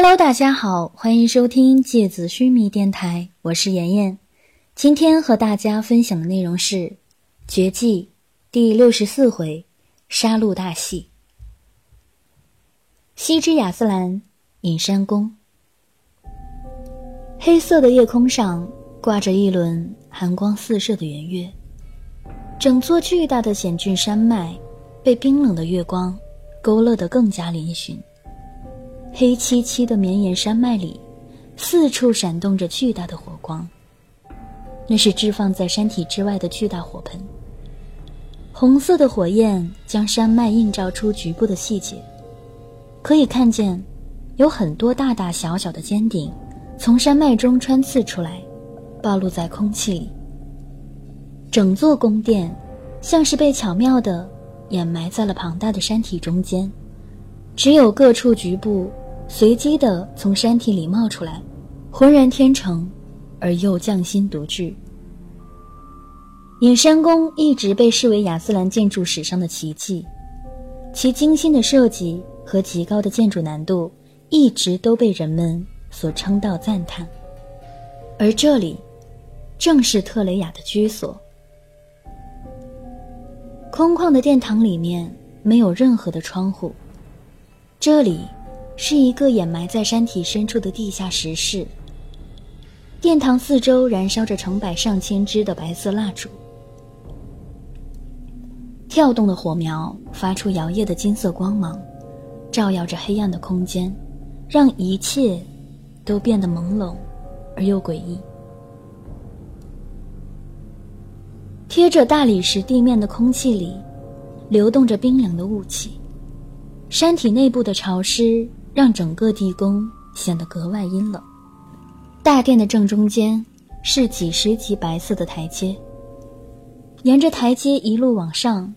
Hello，大家好，欢迎收听芥子须弥电台，我是妍妍。今天和大家分享的内容是《绝技》第六十四回杀戮大戏。西之亚斯兰隐山宫，黑色的夜空上挂着一轮寒光四射的圆月，整座巨大的险峻山脉被冰冷的月光勾勒得更加嶙峋。黑漆漆的绵延山脉里，四处闪动着巨大的火光。那是置放在山体之外的巨大火盆。红色的火焰将山脉映照出局部的细节，可以看见，有很多大大小小的尖顶从山脉中穿刺出来，暴露在空气里。整座宫殿像是被巧妙地掩埋在了庞大的山体中间，只有各处局部。随机的从山体里冒出来，浑然天成，而又匠心独具。隐山宫一直被视为亚斯兰建筑史上的奇迹，其精心的设计和极高的建筑难度一直都被人们所称道赞叹。而这里，正是特雷雅的居所。空旷的殿堂里面没有任何的窗户，这里。是一个掩埋在山体深处的地下石室。殿堂四周燃烧着成百上千支的白色蜡烛，跳动的火苗发出摇曳的金色光芒，照耀着黑暗的空间，让一切都变得朦胧而又诡异。贴着大理石地面的空气里，流动着冰冷的雾气，山体内部的潮湿。让整个地宫显得格外阴冷。大殿的正中间是几十级白色的台阶，沿着台阶一路往上，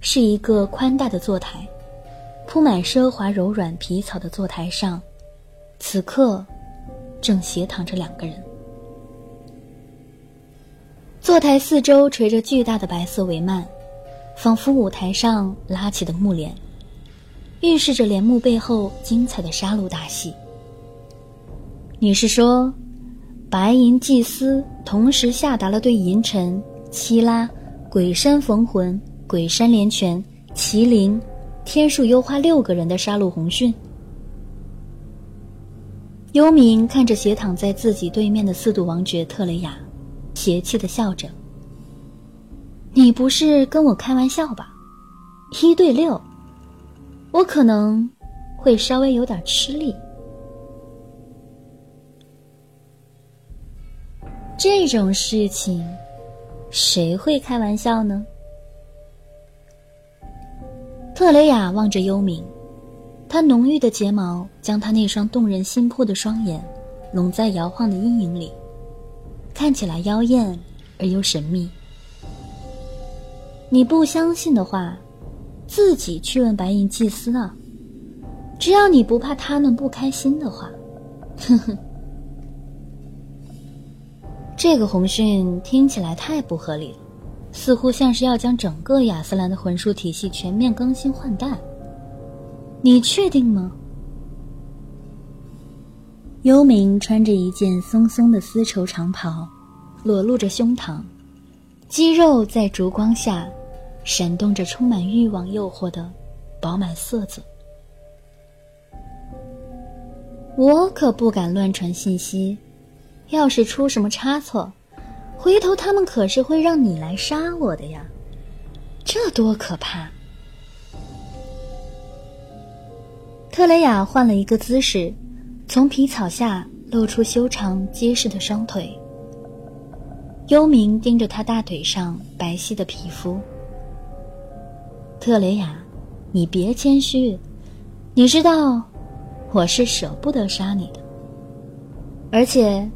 是一个宽大的坐台。铺满奢华柔软皮草的坐台上，此刻正斜躺着两个人。坐台四周垂着巨大的白色帷幔，仿佛舞台上拉起的幕帘。预示着帘幕背后精彩的杀戮大戏。你是说，白银祭司同时下达了对银尘、七拉、鬼山逢魂、鬼山连拳、麒麟、天树幽花六个人的杀戮红讯？幽冥看着斜躺在自己对面的四度王爵特雷雅，邪气的笑着：“你不是跟我开玩笑吧？一对六。”我可能会稍微有点吃力。这种事情，谁会开玩笑呢？特雷雅望着幽冥，她浓郁的睫毛将她那双动人心魄的双眼拢在摇晃的阴影里，看起来妖艳而又神秘。你不相信的话。自己去问白银祭司啊！只要你不怕他们不开心的话，哼哼。这个红讯听起来太不合理了，似乎像是要将整个亚斯兰的魂术体系全面更新换代。你确定吗？幽冥穿着一件松松的丝绸长袍，裸露着胸膛，肌肉在烛光下。闪动着充满欲望诱惑的饱满色泽，我可不敢乱传信息。要是出什么差错，回头他们可是会让你来杀我的呀，这多可怕！特雷雅换了一个姿势，从皮草下露出修长结实的双腿。幽冥盯着他大腿上白皙的皮肤。特雷雅，你别谦虚，你知道我是舍不得杀你的，而且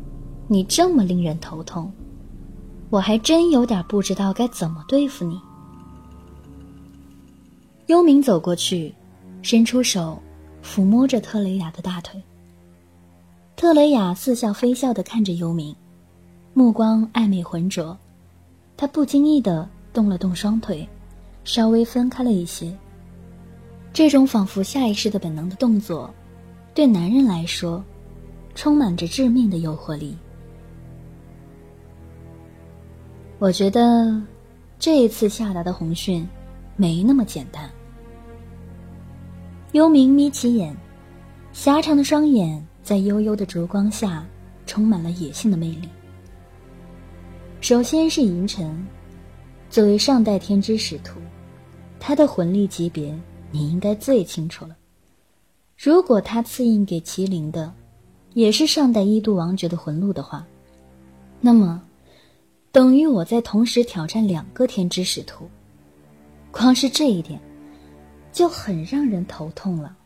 你这么令人头痛，我还真有点不知道该怎么对付你。幽冥走过去，伸出手抚摸着特雷雅的大腿。特雷雅似笑非笑的看着幽冥，目光暧昧浑浊，他不经意的动了动双腿。稍微分开了一些。这种仿佛下意识的本能的动作，对男人来说，充满着致命的诱惑力。我觉得，这一次下达的红讯，没那么简单。幽冥眯起眼，狭长的双眼在幽幽的烛光下，充满了野性的魅力。首先是银尘，作为上代天之使徒，他的魂力级别你应该最清楚了。如果他赐印给麒麟的，也是上代一度王爵的魂路的话，那么，等于我在同时挑战两个天之使徒。光是这一点，就很让人头痛了。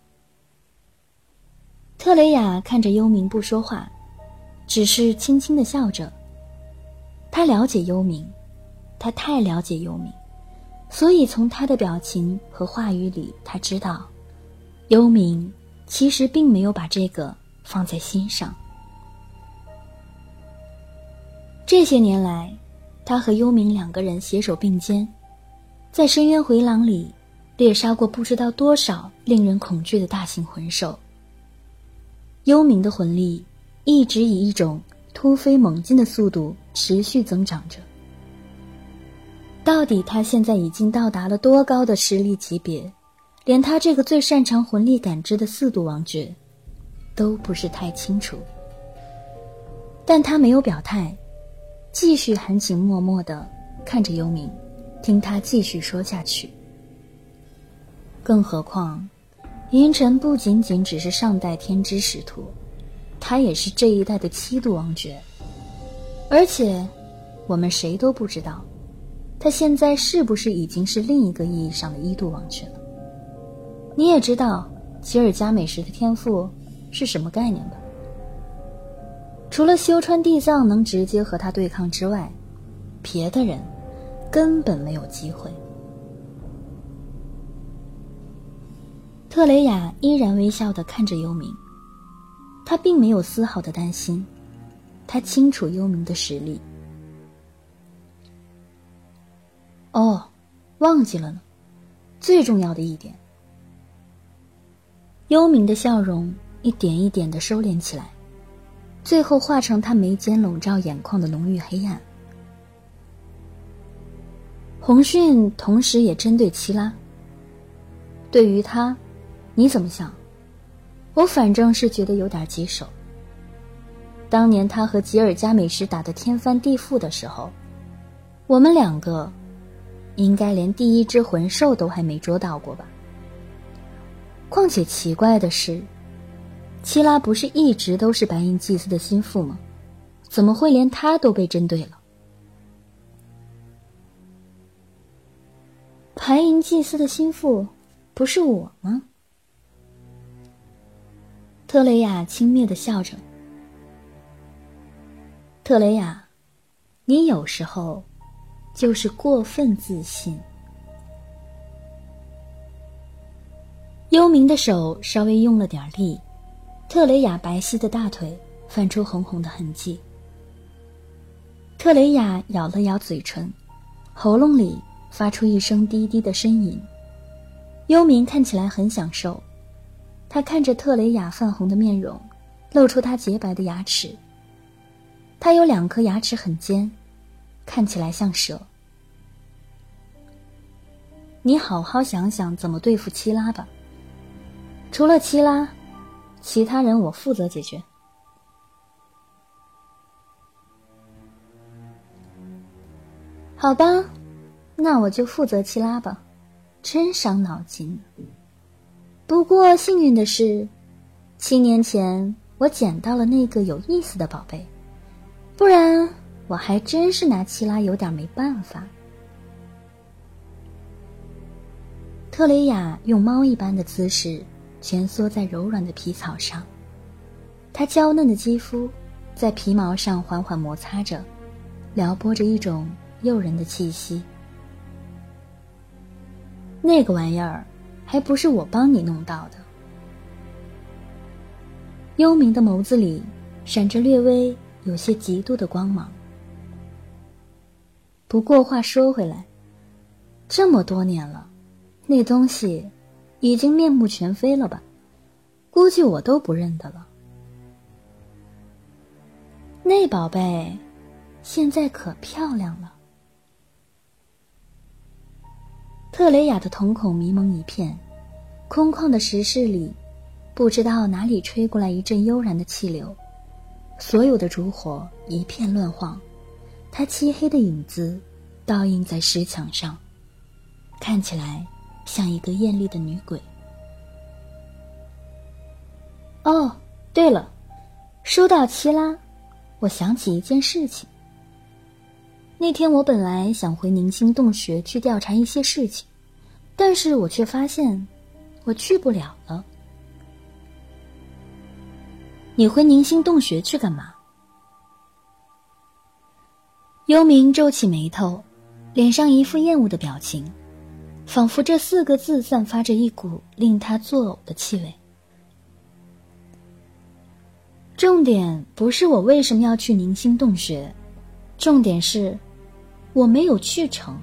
特雷雅看着幽冥不说话，只是轻轻的笑着。他了解幽冥，他太了解幽冥，所以从他的表情和话语里，他知道，幽冥。其实并没有把这个放在心上。这些年来，他和幽冥两个人携手并肩，在深渊回廊里猎杀过不知道多少令人恐惧的大型魂兽。幽冥的魂力一直以一种突飞猛进的速度持续增长着。到底他现在已经到达了多高的实力级别？连他这个最擅长魂力感知的四度王爵，都不是太清楚。但他没有表态，继续含情脉脉的看着幽冥，听他继续说下去。更何况，银尘不仅仅只是上代天之使徒，他也是这一代的七度王爵。而且，我们谁都不知道，他现在是不是已经是另一个意义上的一度王爵了。你也知道吉尔加美什的天赋是什么概念吧？除了修川地藏能直接和他对抗之外，别的人根本没有机会。特雷雅依然微笑的看着幽冥，他并没有丝毫的担心，他清楚幽冥的实力。哦，忘记了呢，最重要的一点。幽冥的笑容一点一点的收敛起来，最后化成他眉间笼罩眼眶的浓郁黑暗。红讯同时也针对七拉。对于他，你怎么想？我反正是觉得有点棘手。当年他和吉尔加美什打得天翻地覆的时候，我们两个应该连第一只魂兽都还没捉到过吧？况且奇怪的是，七拉不是一直都是白银祭司的心腹吗？怎么会连他都被针对了？白银祭司的心腹不是我吗？特雷雅轻蔑的笑着。特雷雅，你有时候就是过分自信。幽冥的手稍微用了点力，特雷雅白皙的大腿泛出红红的痕迹。特雷雅咬了咬嘴唇，喉咙里发出一声低低的呻吟。幽冥看起来很享受，他看着特雷雅泛红的面容，露出他洁白的牙齿。他有两颗牙齿很尖，看起来像蛇。你好好想想怎么对付七拉吧。除了七拉，其他人我负责解决。好吧，那我就负责七拉吧，真伤脑筋。不过幸运的是，七年前我捡到了那个有意思的宝贝，不然我还真是拿七拉有点没办法。特雷雅用猫一般的姿势。蜷缩在柔软的皮草上，她娇嫩的肌肤在皮毛上缓缓摩擦着，撩拨着一种诱人的气息。那个玩意儿还不是我帮你弄到的。幽冥的眸子里闪着略微有些嫉妒的光芒。不过话说回来，这么多年了，那东西。已经面目全非了吧？估计我都不认得了。那宝贝，现在可漂亮了。特雷雅的瞳孔迷蒙一片，空旷的石室里，不知道哪里吹过来一阵悠然的气流，所有的烛火一片乱晃，她漆黑的影子倒映在石墙上，看起来像一个艳丽的女鬼。哦，对了，说到七拉。我想起一件事情。那天我本来想回宁星洞穴去调查一些事情，但是我却发现我去不了了。你回宁星洞穴去干嘛？幽冥皱起眉头，脸上一副厌恶的表情，仿佛这四个字散发着一股令他作呕的气味。重点不是我为什么要去宁星洞穴，重点是，我没有去成。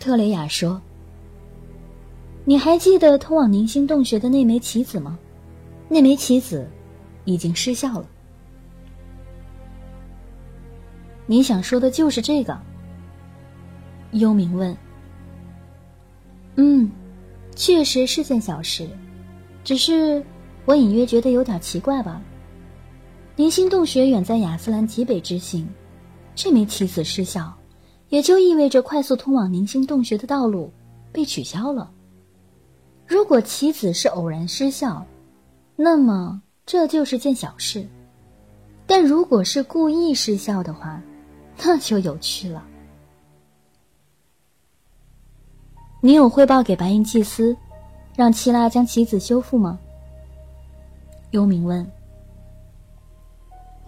特雷雅说：“你还记得通往宁星洞穴的那枚棋子吗？那枚棋子已经失效了。你想说的就是这个？”幽冥问。“嗯，确实是件小事，只是……”我隐约觉得有点奇怪吧。宁星洞穴远在亚斯兰极北之行，这枚棋子失效，也就意味着快速通往宁星洞穴的道路被取消了。如果棋子是偶然失效，那么这就是件小事；但如果是故意失效的话，那就有趣了。你有汇报给白银祭司，让七拉将棋子修复吗？幽冥问：“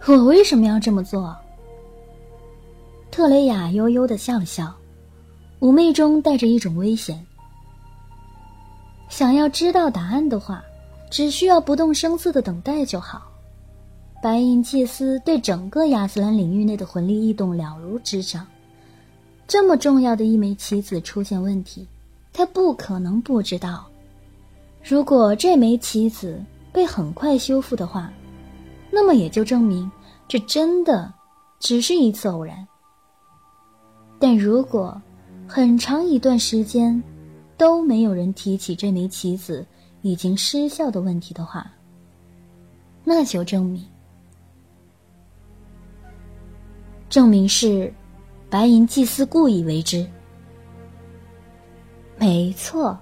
我为什么要这么做？”特雷雅悠悠的笑了笑，妩媚中带着一种危险。想要知道答案的话，只需要不动声色的等待就好。白银祭司对整个亚斯兰领域内的魂力异动了如指掌，这么重要的一枚棋子出现问题，他不可能不知道。如果这枚棋子……被很快修复的话，那么也就证明这真的只是一次偶然。但如果很长一段时间都没有人提起这枚棋子已经失效的问题的话，那就证明证明是白银祭司故意为之。没错，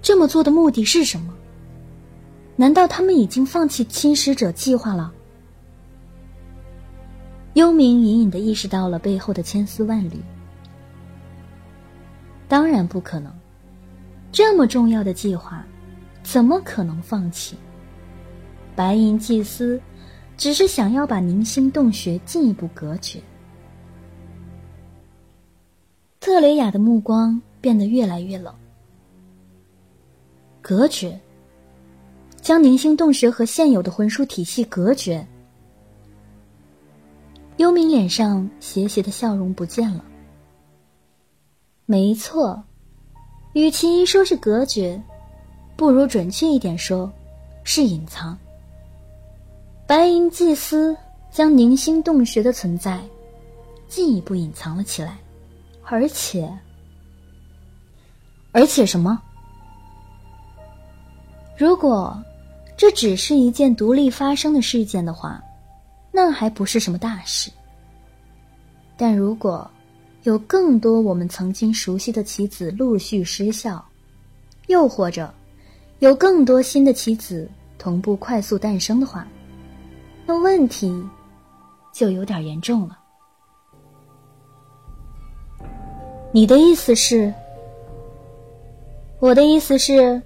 这么做的目的是什么？难道他们已经放弃侵蚀者计划了？幽冥隐隐的意识到了背后的千丝万缕。当然不可能，这么重要的计划，怎么可能放弃？白银祭司只是想要把凝星洞穴进一步隔绝。特雷雅的目光变得越来越冷。隔绝。将凝星洞穴和现有的魂术体系隔绝。幽冥脸上邪邪的笑容不见了。没错，与其说是隔绝，不如准确一点说，是隐藏。白银祭司将凝星洞穴的存在进一步隐藏了起来，而且，而且什么？如果。这只是一件独立发生的事件的话，那还不是什么大事。但如果有更多我们曾经熟悉的棋子陆续失效，又或者有更多新的棋子同步快速诞生的话，那问题就有点严重了。你的意思是？我的意思是。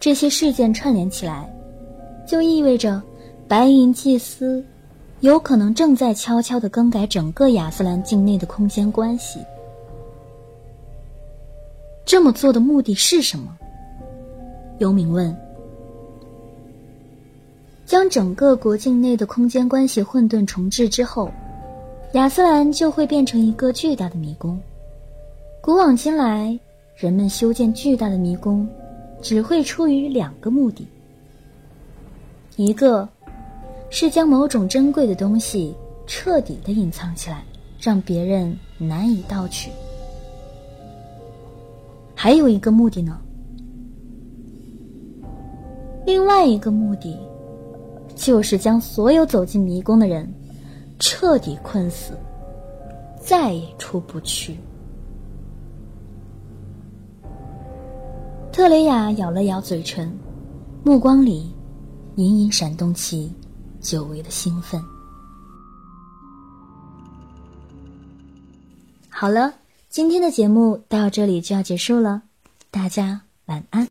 这些事件串联起来，就意味着白银祭司有可能正在悄悄的更改整个亚斯兰境内的空间关系。这么做的目的是什么？游民问。将整个国境内的空间关系混沌重置之后，亚斯兰就会变成一个巨大的迷宫。古往今来，人们修建巨大的迷宫，只会出于两个目的：一个是将某种珍贵的东西彻底的隐藏起来，让别人难以盗取；还有一个目的呢。另外一个目的，就是将所有走进迷宫的人彻底困死，再也出不去。特雷雅咬了咬嘴唇，目光里隐隐闪动起久违的兴奋。好了，今天的节目到这里就要结束了，大家晚安。